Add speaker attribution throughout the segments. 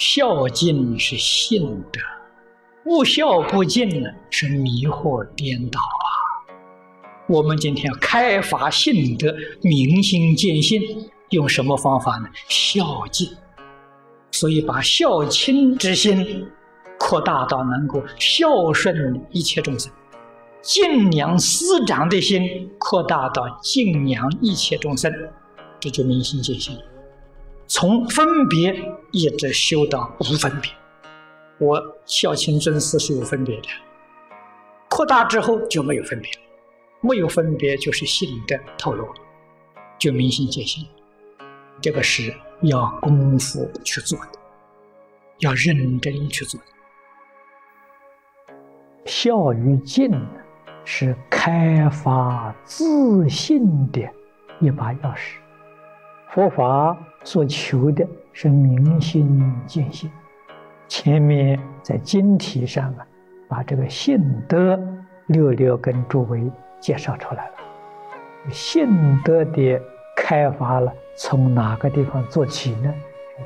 Speaker 1: 孝敬是信德，不孝不敬呢是迷惑颠倒啊。我们今天要开发信德，明心见性，用什么方法呢？孝敬。所以把孝亲之心扩大到能够孝顺一切众生，敬仰师长的心扩大到敬仰一切众生，这就明心见性。从分别一直修到无分别，我孝亲尊师是有分别的，扩大之后就没有分别，没有分别就是性的透露，就明心见性。这个是要功夫去做的，要认真去做。孝与敬是开发自信的一把钥匙。佛法所求的是明心见性。前面在经题上啊，把这个信德略略跟诸位介绍出来了。信德的开发了，从哪个地方做起呢？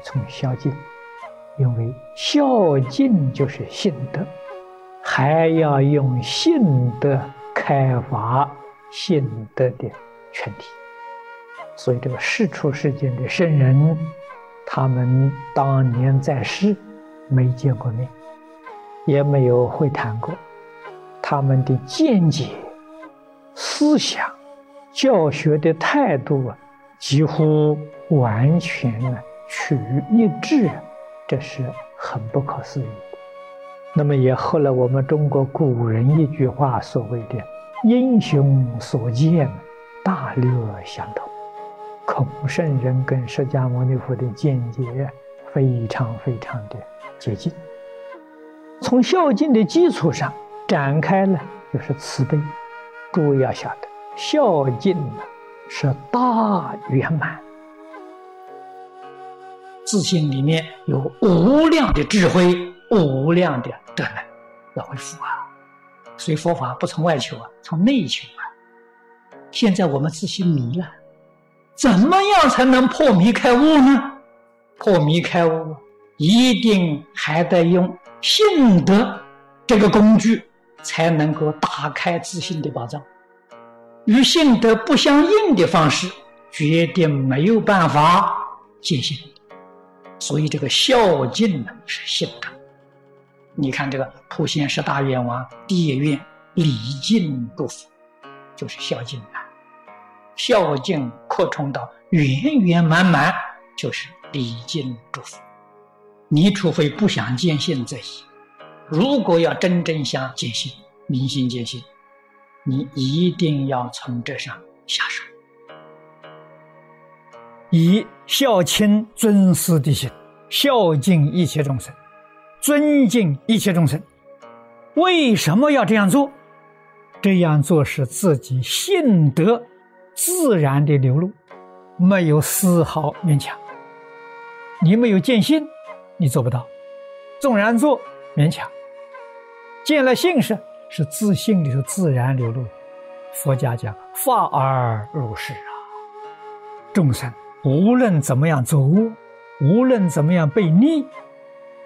Speaker 1: 从孝敬，因为孝敬就是信德，还要用信德开发信德的全体。所以，这个世出世间的圣人，他们当年在世没见过面，也没有会谈过，他们的见解、思想、教学的态度啊，几乎完全呢趋于一致，这是很不可思议的。那么，也后来我们中国古人一句话所谓的“英雄所见，大略相同”。孔圣人跟释迦牟尼佛的见解非常非常的接近。从孝敬的基础上展开呢，就是慈悲。诸位要晓得，孝敬呢是大圆满，自信里面有无量的智慧，无量的德能要恢复啊。所以佛法不从外求啊，从内求啊。现在我们自信迷了。怎么样才能破迷开悟呢？破迷开悟，一定还得用信德这个工具，才能够打开自信的宝藏。与信德不相应的方式，决定没有办法进行。所以，这个孝敬呢是信德。你看，这个普贤十大愿王第一愿礼敬诸佛，就是孝敬啊。孝敬扩充到圆圆满满，就是礼敬祝福。你除非不想见性这些。如果要真正想见性、明心见性，你一定要从这上下手，以孝亲尊师的心，孝敬一切众生，尊敬一切众生。为什么要这样做？这样做是自己信德。自然的流露，没有丝毫勉强。你没有见性，你做不到；纵然做，勉强。见了性是是自信里头自然流露。佛家讲法而入是啊，众生无论怎么样走，无论怎么样被逆，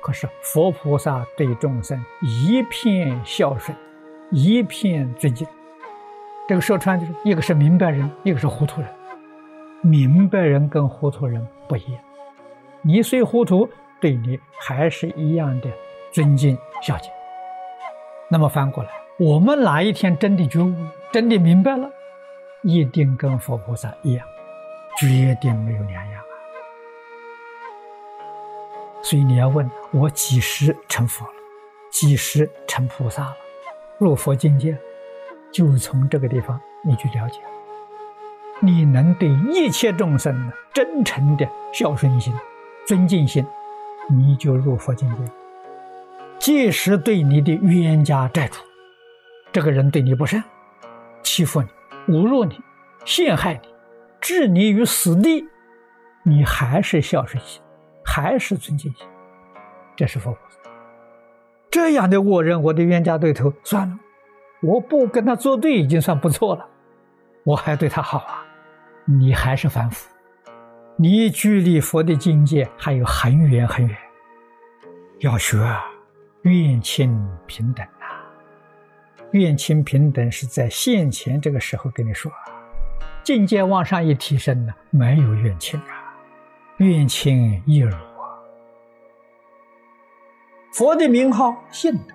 Speaker 1: 可是佛菩萨对众生一片孝顺，一片尊敬。这个说穿就是一个是明白人，一个是糊涂人。明白人跟糊涂人不一样，你虽糊涂，对你还是一样的尊敬孝敬。那么反过来，我们哪一天真的觉悟，真的明白了，一定跟佛菩萨一样，绝对没有两样啊。所以你要问我几时成佛了，几时成菩萨了，入佛境界。就从这个地方，你去了解，你能对一切众生真诚的孝顺心、尊敬心，你就入佛境界。即使对你的冤家债主，这个人对你不善，欺负你、侮辱你、陷害你、置你于死地，你还是孝顺心，还是尊敬心，这是佛菩萨。这样的恶人，我的冤家对头，算了。我不跟他作对已经算不错了，我还对他好啊！你还是凡夫，你距离佛的境界还有很远很远。要学啊，愿亲平等啊！愿亲平等是在现前这个时候跟你说，境界往上一提升呢，没有怨亲啊，怨亲一如啊。佛的名号信的，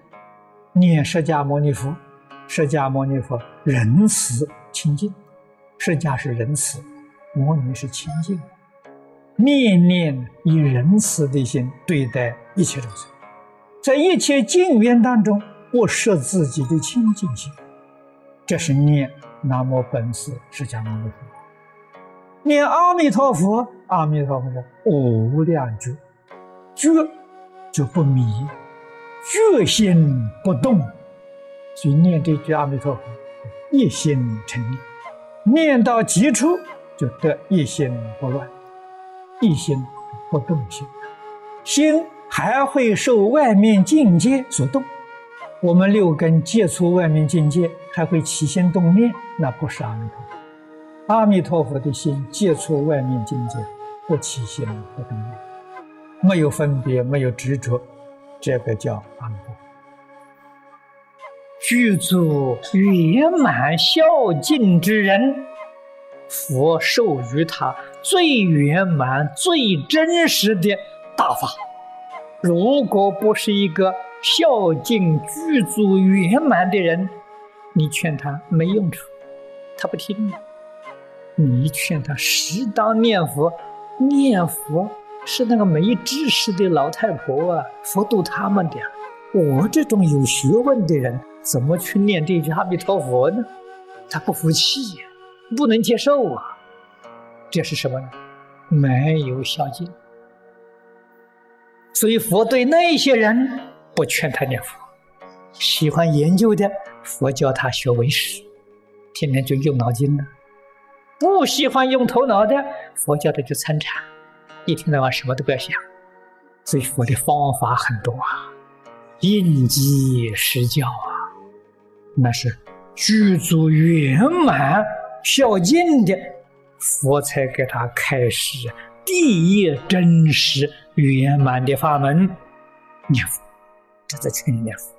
Speaker 1: 念释迦牟尼佛，释迦牟尼佛仁慈清净，释迦是仁慈，牟尼是清净。念念以仁慈的心对待一切众生，在一切境缘当中，不失自己的清净心，这是念南无本师释迦牟尼佛。念阿弥陀佛，阿弥陀佛无量觉，觉就不迷，觉心不动，所以念这句阿弥陀佛，一心成念，念到极处就得一心不乱。一心不动心，心还会受外面境界所动。我们六根接触外面境界，还会起心动念，那不是阿弥陀佛。阿弥陀佛的心接触外面境界，不起心不动念，没有分别，没有执着，这个叫阿弥陀佛。具足圆满孝敬之人。佛授予他最圆满、最真实的大法。如果不是一个孝敬具足圆满的人，你劝他没用处，他不听。你劝他适当念佛，念佛是那个没知识的老太婆啊，佛度他们的。我这种有学问的人，怎么去念这句阿弥陀佛呢？他不服气呀。不能接受啊！这是什么呢？没有孝敬。所以佛对那些人不劝他念佛。喜欢研究的，佛教他学文史，天天就用脑筋了；不喜欢用头脑的，佛教的就参禅，一天到晚什么都不要想。所以佛的方法很多啊，应机施教啊，那是具足圆满。孝敬的佛才给他开始第一真实圆满的法门，念佛，这才称念佛。